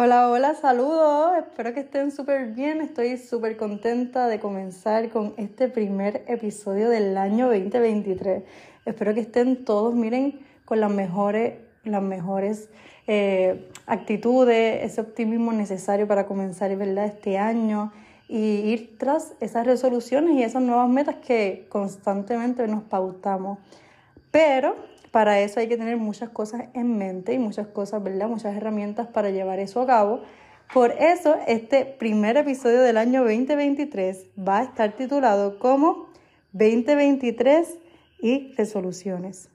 Hola, hola, saludos. Espero que estén súper bien. Estoy súper contenta de comenzar con este primer episodio del año 2023. Espero que estén todos, miren, con las mejores, las mejores eh, actitudes, ese optimismo necesario para comenzar ¿verdad? este año y ir tras esas resoluciones y esas nuevas metas que constantemente nos pautamos. Pero para eso hay que tener muchas cosas en mente y muchas cosas, ¿verdad? Muchas herramientas para llevar eso a cabo. Por eso este primer episodio del año 2023 va a estar titulado como 2023 y resoluciones.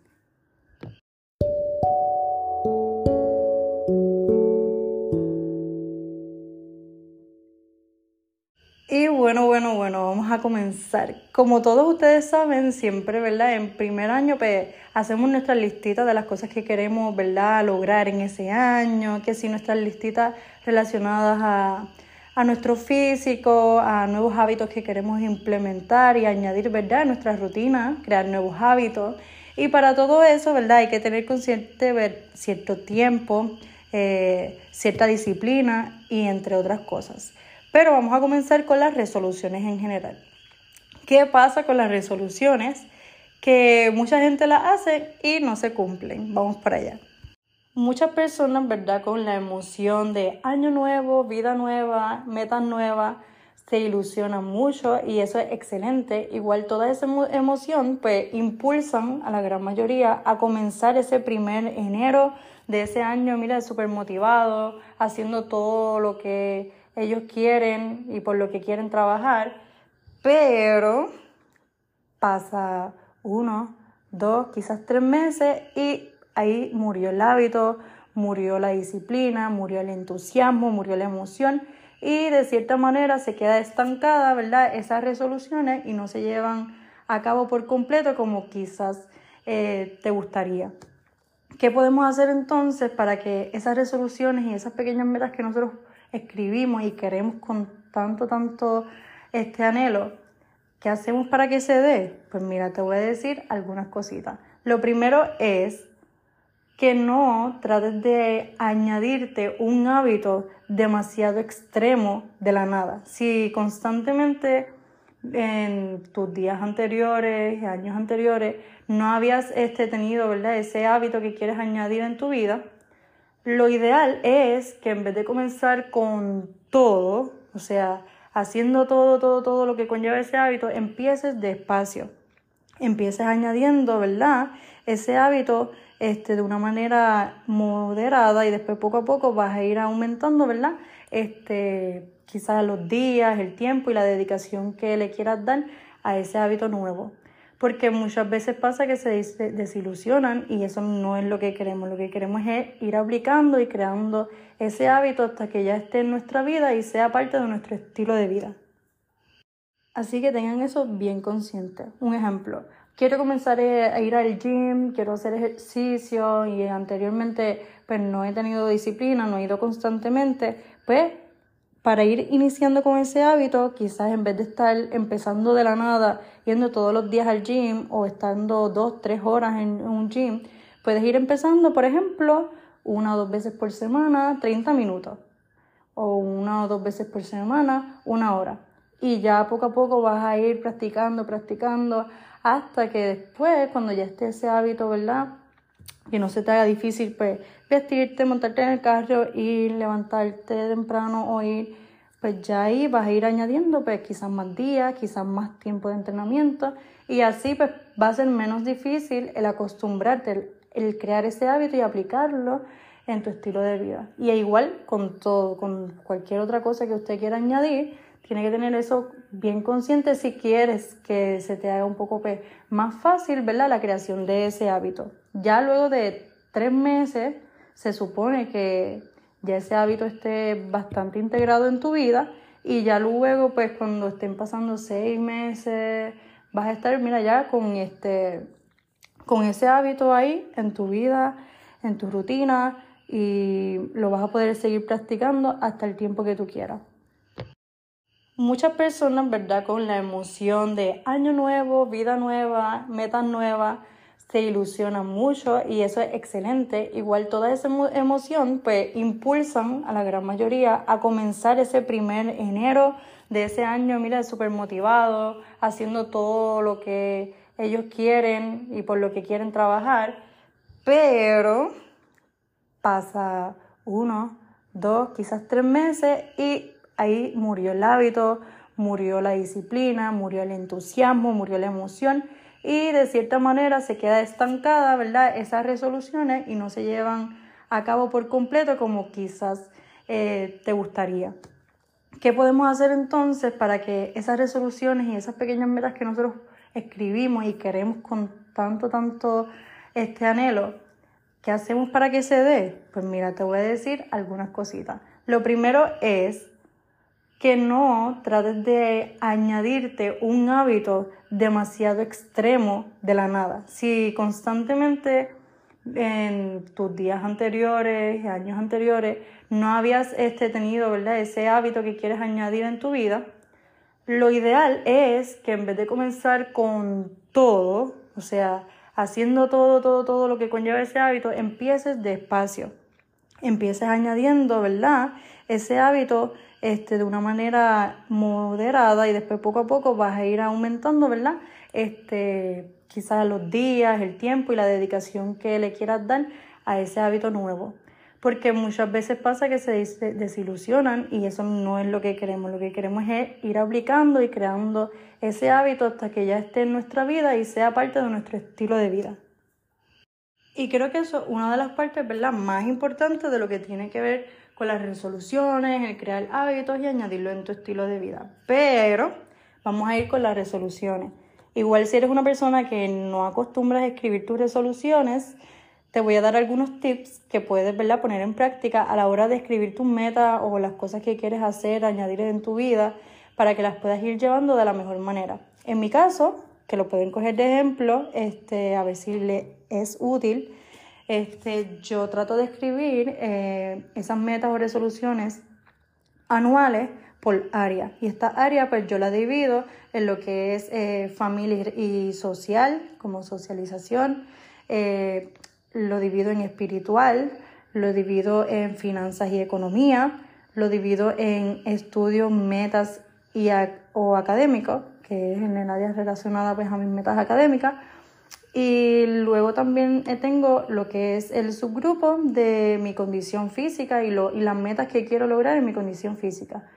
A comenzar. Como todos ustedes saben, siempre, ¿verdad? En primer año, pues hacemos nuestras listitas de las cosas que queremos, ¿verdad? Lograr en ese año, que si nuestras listitas relacionadas a, a nuestro físico, a nuevos hábitos que queremos implementar y añadir, ¿verdad? Nuestra rutina, crear nuevos hábitos. Y para todo eso, ¿verdad? Hay que tener consciente cierto tiempo, eh, cierta disciplina y entre otras cosas. Pero vamos a comenzar con las resoluciones en general. ¿Qué pasa con las resoluciones? Que mucha gente las hace y no se cumplen. Vamos para allá. Muchas personas, ¿verdad? Con la emoción de año nuevo, vida nueva, metas nuevas, se ilusionan mucho y eso es excelente. Igual toda esa emoción pues impulsan a la gran mayoría a comenzar ese primer enero de ese año, mira, súper motivado, haciendo todo lo que ellos quieren y por lo que quieren trabajar, pero pasa uno, dos, quizás tres meses y ahí murió el hábito, murió la disciplina, murió el entusiasmo, murió la emoción y de cierta manera se queda estancada, ¿verdad? Esas resoluciones y no se llevan a cabo por completo como quizás eh, te gustaría. ¿Qué podemos hacer entonces para que esas resoluciones y esas pequeñas metas que nosotros escribimos y queremos con tanto, tanto este anhelo, ¿qué hacemos para que se dé? Pues mira, te voy a decir algunas cositas. Lo primero es que no trates de añadirte un hábito demasiado extremo de la nada. Si constantemente en tus días anteriores, años anteriores, no habías este, tenido ¿verdad? ese hábito que quieres añadir en tu vida, lo ideal es que en vez de comenzar con todo, o sea, haciendo todo, todo, todo lo que conlleva ese hábito, empieces despacio. Empieces añadiendo, ¿verdad? Ese hábito este, de una manera moderada y después poco a poco vas a ir aumentando, ¿verdad? Este, quizás los días, el tiempo y la dedicación que le quieras dar a ese hábito nuevo porque muchas veces pasa que se desilusionan y eso no es lo que queremos. Lo que queremos es ir aplicando y creando ese hábito hasta que ya esté en nuestra vida y sea parte de nuestro estilo de vida. Así que tengan eso bien consciente. Un ejemplo, quiero comenzar a ir al gym, quiero hacer ejercicio y anteriormente pues no he tenido disciplina, no he ido constantemente, pues para ir iniciando con ese hábito, quizás en vez de estar empezando de la nada, yendo todos los días al gym o estando dos, tres horas en un gym, puedes ir empezando, por ejemplo, una o dos veces por semana, 30 minutos. O una o dos veces por semana, una hora. Y ya poco a poco vas a ir practicando, practicando, hasta que después, cuando ya esté ese hábito, ¿verdad? Que no se te haga difícil, pues, vestirte, montarte en el carro, ir, levantarte temprano o ir, pues ya ahí vas a ir añadiendo pues quizás más días, quizás más tiempo de entrenamiento y así pues va a ser menos difícil el acostumbrarte, el, crear ese hábito y aplicarlo en tu estilo de vida. Y igual con todo, con cualquier otra cosa que usted quiera añadir, tiene que tener eso bien consciente si quieres que se te haga un poco pues, más fácil, ¿verdad? La creación de ese hábito. Ya luego de tres meses se supone que ya ese hábito esté bastante integrado en tu vida y ya luego, pues cuando estén pasando seis meses, vas a estar, mira, ya con, este, con ese hábito ahí en tu vida, en tu rutina y lo vas a poder seguir practicando hasta el tiempo que tú quieras. Muchas personas, ¿verdad? Con la emoción de año nuevo, vida nueva, metas nuevas, se ilusionan mucho y eso es excelente. Igual toda esa emoción pues impulsan a la gran mayoría a comenzar ese primer enero de ese año, mira, súper motivado, haciendo todo lo que ellos quieren y por lo que quieren trabajar, pero pasa uno, dos, quizás tres meses y ahí murió el hábito, murió la disciplina, murió el entusiasmo, murió la emoción y de cierta manera se queda estancada, ¿verdad? Esas resoluciones y no se llevan a cabo por completo como quizás eh, te gustaría. ¿Qué podemos hacer entonces para que esas resoluciones y esas pequeñas metas que nosotros escribimos y queremos con tanto, tanto este anhelo, ¿qué hacemos para que se dé? Pues mira, te voy a decir algunas cositas. Lo primero es que no trates de añadirte un hábito demasiado extremo de la nada. Si constantemente en tus días anteriores, años anteriores, no habías este, tenido ¿verdad? ese hábito que quieres añadir en tu vida, lo ideal es que en vez de comenzar con todo, o sea, haciendo todo, todo, todo lo que conlleva ese hábito, empieces despacio. Empieces añadiendo, ¿verdad? Ese hábito este, de una manera moderada y después poco a poco vas a ir aumentando, ¿verdad? Este, quizás los días, el tiempo y la dedicación que le quieras dar a ese hábito nuevo. Porque muchas veces pasa que se desilusionan y eso no es lo que queremos. Lo que queremos es ir aplicando y creando ese hábito hasta que ya esté en nuestra vida y sea parte de nuestro estilo de vida. Y creo que eso es una de las partes ¿verdad? más importantes de lo que tiene que ver con las resoluciones, el crear hábitos y añadirlo en tu estilo de vida. Pero vamos a ir con las resoluciones. Igual si eres una persona que no acostumbras a escribir tus resoluciones, te voy a dar algunos tips que puedes ¿verdad? poner en práctica a la hora de escribir tus metas o las cosas que quieres hacer, añadir en tu vida, para que las puedas ir llevando de la mejor manera. En mi caso, que lo pueden coger de ejemplo, este, a ver si es útil, este, yo trato de escribir eh, esas metas o resoluciones anuales por área. Y esta área pues yo la divido en lo que es eh, familia y social, como socialización, eh, lo divido en espiritual, lo divido en finanzas y economía, lo divido en estudios, metas y o académicos, que es en el área relacionada pues a mis metas académicas, y luego también eh, tengo lo que es el subgrupo de mi condición física y, lo, y las metas que quiero lograr en mi condición física.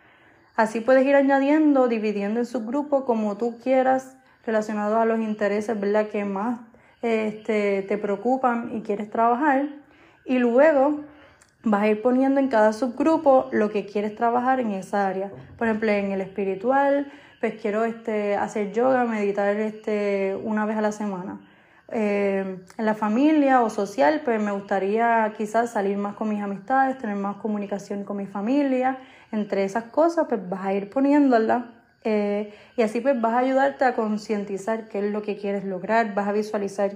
Así puedes ir añadiendo, dividiendo en subgrupos como tú quieras, relacionados a los intereses ¿verdad? que más este, te preocupan y quieres trabajar. Y luego vas a ir poniendo en cada subgrupo lo que quieres trabajar en esa área. Por ejemplo, en el espiritual, pues quiero este, hacer yoga, meditar este, una vez a la semana eh, en la familia o social, pues me gustaría quizás salir más con mis amistades, tener más comunicación con mi familia. Entre esas cosas, pues vas a ir poniéndola eh, y así pues vas a ayudarte a concientizar qué es lo que quieres lograr, vas a visualizar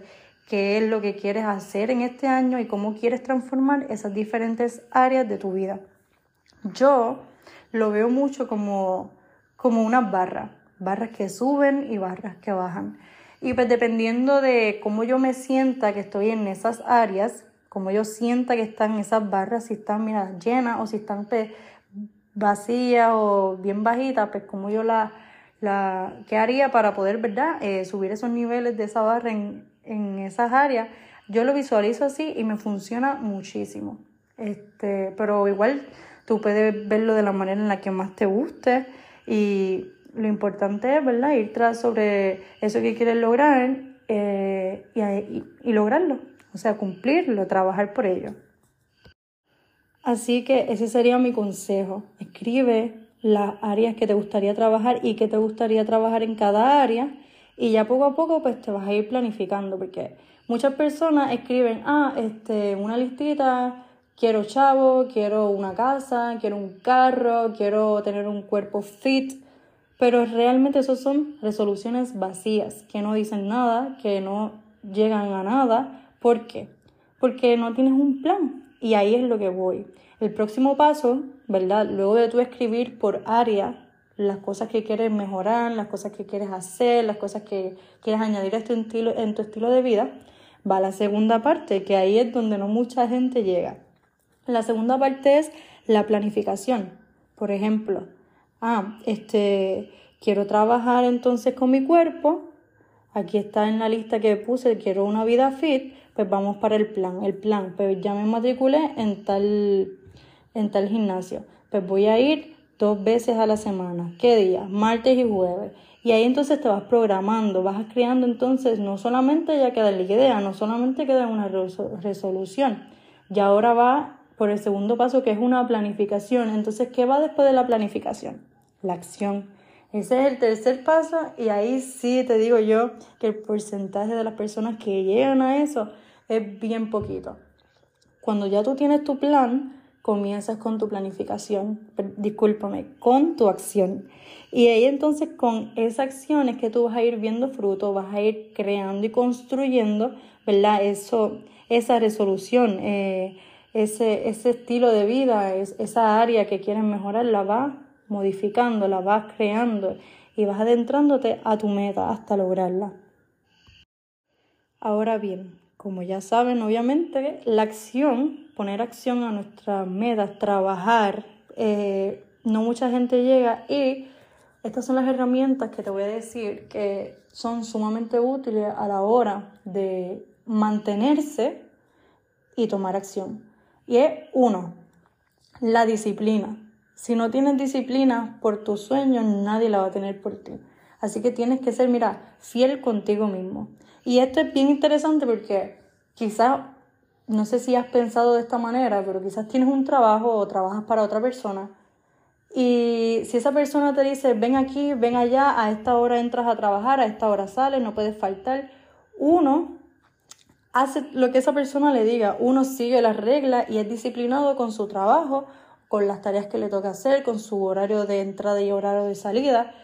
qué es lo que quieres hacer en este año y cómo quieres transformar esas diferentes áreas de tu vida. Yo lo veo mucho como, como unas barras, barras que suben y barras que bajan. Y pues dependiendo de cómo yo me sienta que estoy en esas áreas, como yo sienta que están esas barras, si están mira, llenas o si están pues, vacías o bien bajitas, pues como yo la, la, ¿qué haría para poder, verdad, eh, subir esos niveles de esa barra en, en esas áreas? Yo lo visualizo así y me funciona muchísimo. Este, pero igual tú puedes verlo de la manera en la que más te guste y lo importante es, ¿verdad?, ir tras sobre eso que quieres lograr eh, y, lograrlo, o sea, cumplirlo, trabajar por ello. Así que ese sería mi consejo. Escribe las áreas que te gustaría trabajar y que te gustaría trabajar en cada área y ya poco a poco pues te vas a ir planificando porque muchas personas escriben, ah, este, una listita, quiero chavo, quiero una casa, quiero un carro, quiero tener un cuerpo fit, pero realmente eso son resoluciones vacías, que no dicen nada, que no llegan a nada. ¿Por qué? Porque no tienes un plan. Y ahí es lo que voy. El próximo paso, ¿verdad? Luego de tú escribir por área las cosas que quieres mejorar, las cosas que quieres hacer, las cosas que quieres añadir a tu estilo, en tu estilo de vida, va la segunda parte, que ahí es donde no mucha gente llega. La segunda parte es la planificación. Por ejemplo, ah, este, quiero trabajar entonces con mi cuerpo, aquí está en la lista que puse, quiero una vida fit, pues vamos para el plan. El plan, pues ya me matriculé en tal, en tal gimnasio. Pues voy a ir dos veces a la semana. ¿Qué día? Martes y jueves. Y ahí entonces te vas programando, vas creando entonces, no solamente ya queda la idea, no solamente queda una resolución, ya ahora va por el segundo paso que es una planificación. Entonces, ¿qué va después de la planificación? La acción. Ese es el tercer paso y ahí sí te digo yo que el porcentaje de las personas que llegan a eso es bien poquito. Cuando ya tú tienes tu plan, comienzas con tu planificación, discúlpame, con tu acción. Y ahí entonces con esa acción es que tú vas a ir viendo fruto, vas a ir creando y construyendo, ¿verdad? Eso, esa resolución, eh, ese, ese estilo de vida, es, esa área que quieres mejorar, la vas modificando, la vas creando y vas adentrándote a tu meta hasta lograrla. Ahora bien, como ya saben, obviamente, la acción, poner acción a nuestras metas, trabajar, eh, no mucha gente llega y estas son las herramientas que te voy a decir que son sumamente útiles a la hora de mantenerse y tomar acción. Y es uno, la disciplina. Si no tienes disciplina por tus sueños, nadie la va a tener por ti. Así que tienes que ser, mira, fiel contigo mismo. Y esto es bien interesante porque quizás, no sé si has pensado de esta manera, pero quizás tienes un trabajo o trabajas para otra persona. Y si esa persona te dice, ven aquí, ven allá, a esta hora entras a trabajar, a esta hora sales, no puedes faltar, uno hace lo que esa persona le diga, uno sigue las reglas y es disciplinado con su trabajo, con las tareas que le toca hacer, con su horario de entrada y horario de salida.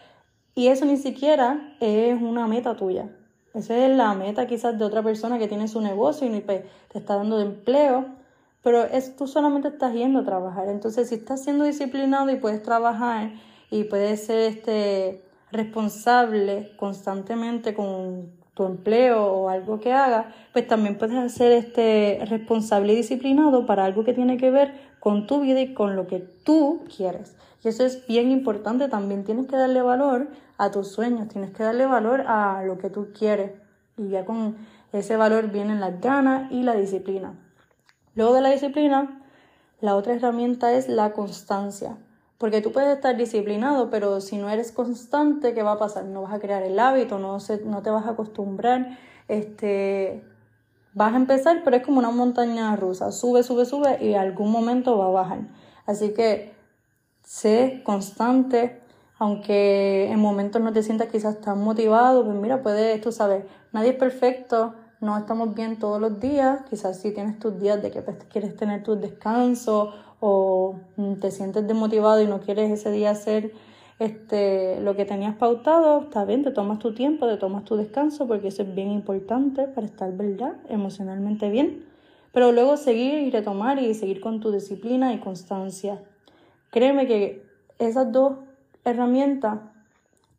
Y eso ni siquiera es una meta tuya. Esa es la meta quizás de otra persona que tiene su negocio y te está dando de empleo, pero es, tú solamente estás yendo a trabajar. Entonces, si estás siendo disciplinado y puedes trabajar y puedes ser este, responsable constantemente con tu empleo o algo que hagas, pues también puedes ser este, responsable y disciplinado para algo que tiene que ver con tu vida y con lo que tú quieres. Y eso es bien importante, también tienes que darle valor a tus sueños, tienes que darle valor a lo que tú quieres. Y ya con ese valor vienen las ganas y la disciplina. Luego de la disciplina, la otra herramienta es la constancia. Porque tú puedes estar disciplinado, pero si no eres constante, ¿qué va a pasar? No vas a crear el hábito, no, no te vas a acostumbrar. Este, vas a empezar, pero es como una montaña rusa. Sube, sube, sube y algún momento va a bajar. Así que sé constante, aunque en momentos no te sientas quizás tan motivado, pues mira, puedes, tú sabes, nadie es perfecto, no estamos bien todos los días, quizás si tienes tus días de que pues, quieres tener tu descanso o te sientes desmotivado y no quieres ese día hacer este, lo que tenías pautado, está bien, te tomas tu tiempo, te tomas tu descanso, porque eso es bien importante para estar, ¿verdad?, emocionalmente bien. Pero luego seguir y retomar y seguir con tu disciplina y constancia. Créeme que esas dos herramientas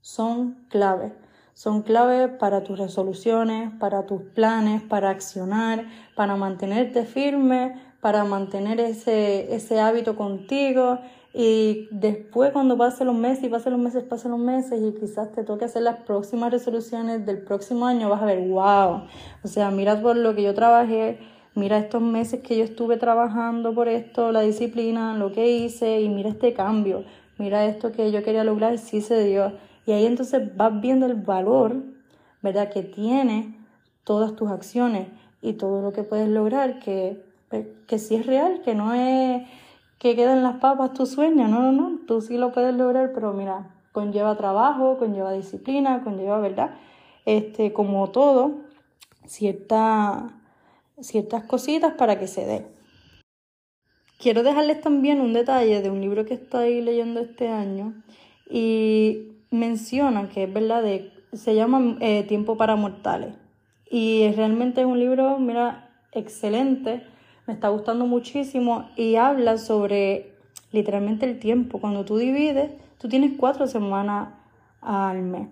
son clave. Son clave para tus resoluciones, para tus planes, para accionar, para mantenerte firme, para mantener ese, ese hábito contigo. Y después cuando pasen los meses y pasen los meses, pasen los meses y quizás te toque hacer las próximas resoluciones del próximo año, vas a ver, wow. O sea, mira por lo que yo trabajé, mira estos meses que yo estuve trabajando por esto, la disciplina, lo que hice y mira este cambio mira esto que yo quería lograr, sí se dio. Y ahí entonces vas viendo el valor, ¿verdad?, que tiene todas tus acciones y todo lo que puedes lograr, que, que sí es real, que no es que queden las papas tu sueño, no, no, no, tú sí lo puedes lograr, pero mira, conlleva trabajo, conlleva disciplina, conlleva, ¿verdad? Este, como todo, cierta, ciertas cositas para que se dé. Quiero dejarles también un detalle de un libro que estoy leyendo este año y menciona que es verdad, se llama eh, Tiempo para Mortales. Y realmente es un libro, mira, excelente, me está gustando muchísimo y habla sobre literalmente el tiempo. Cuando tú divides, tú tienes cuatro semanas al mes.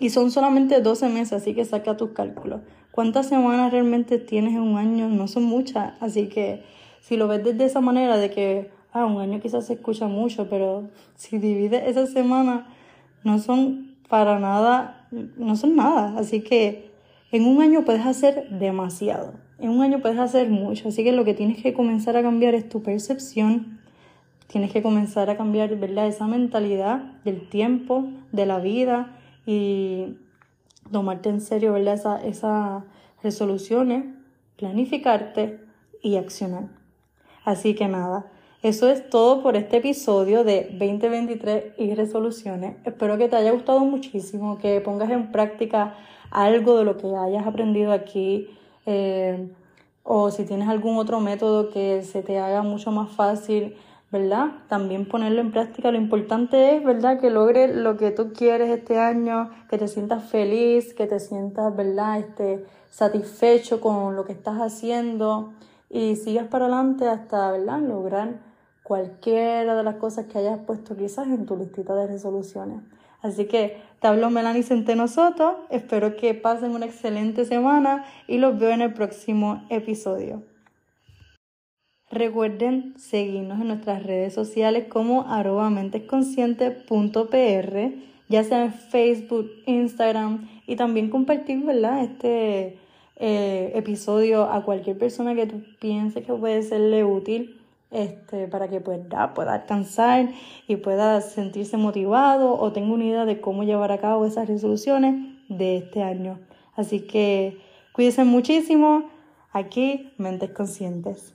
Y son solamente 12 meses, así que saca tus cálculos. ¿Cuántas semanas realmente tienes en un año? No son muchas, así que si lo ves desde esa manera de que, ah, un año quizás se escucha mucho, pero si divides esas semanas, no son para nada, no son nada, así que en un año puedes hacer demasiado, en un año puedes hacer mucho, así que lo que tienes que comenzar a cambiar es tu percepción, tienes que comenzar a cambiar, ¿verdad? Esa mentalidad del tiempo, de la vida y tomarte en serio, ¿verdad? Esas resoluciones, planificarte y accionar. Así que nada, eso es todo por este episodio de 2023 y resoluciones. Espero que te haya gustado muchísimo, que pongas en práctica algo de lo que hayas aprendido aquí. Eh, o si tienes algún otro método que se te haga mucho más fácil ¿verdad? También ponerlo en práctica. Lo importante es, ¿verdad? Que logres lo que tú quieres este año, que te sientas feliz, que te sientas, ¿verdad? Este, satisfecho con lo que estás haciendo y sigas para adelante hasta, ¿verdad? Lograr cualquiera de las cosas que hayas puesto quizás en tu listita de resoluciones. Así que te hablo Melanie Centeno espero que pasen una excelente semana y los veo en el próximo episodio. Recuerden seguirnos en nuestras redes sociales como arroba mentesconsciente.pr, ya sea en Facebook, Instagram y también compartir ¿verdad? este eh, episodio a cualquier persona que tú pienses que puede serle útil este, para que pueda, pueda alcanzar y pueda sentirse motivado o tenga una idea de cómo llevar a cabo esas resoluciones de este año. Así que cuídense muchísimo aquí, Mentes Conscientes.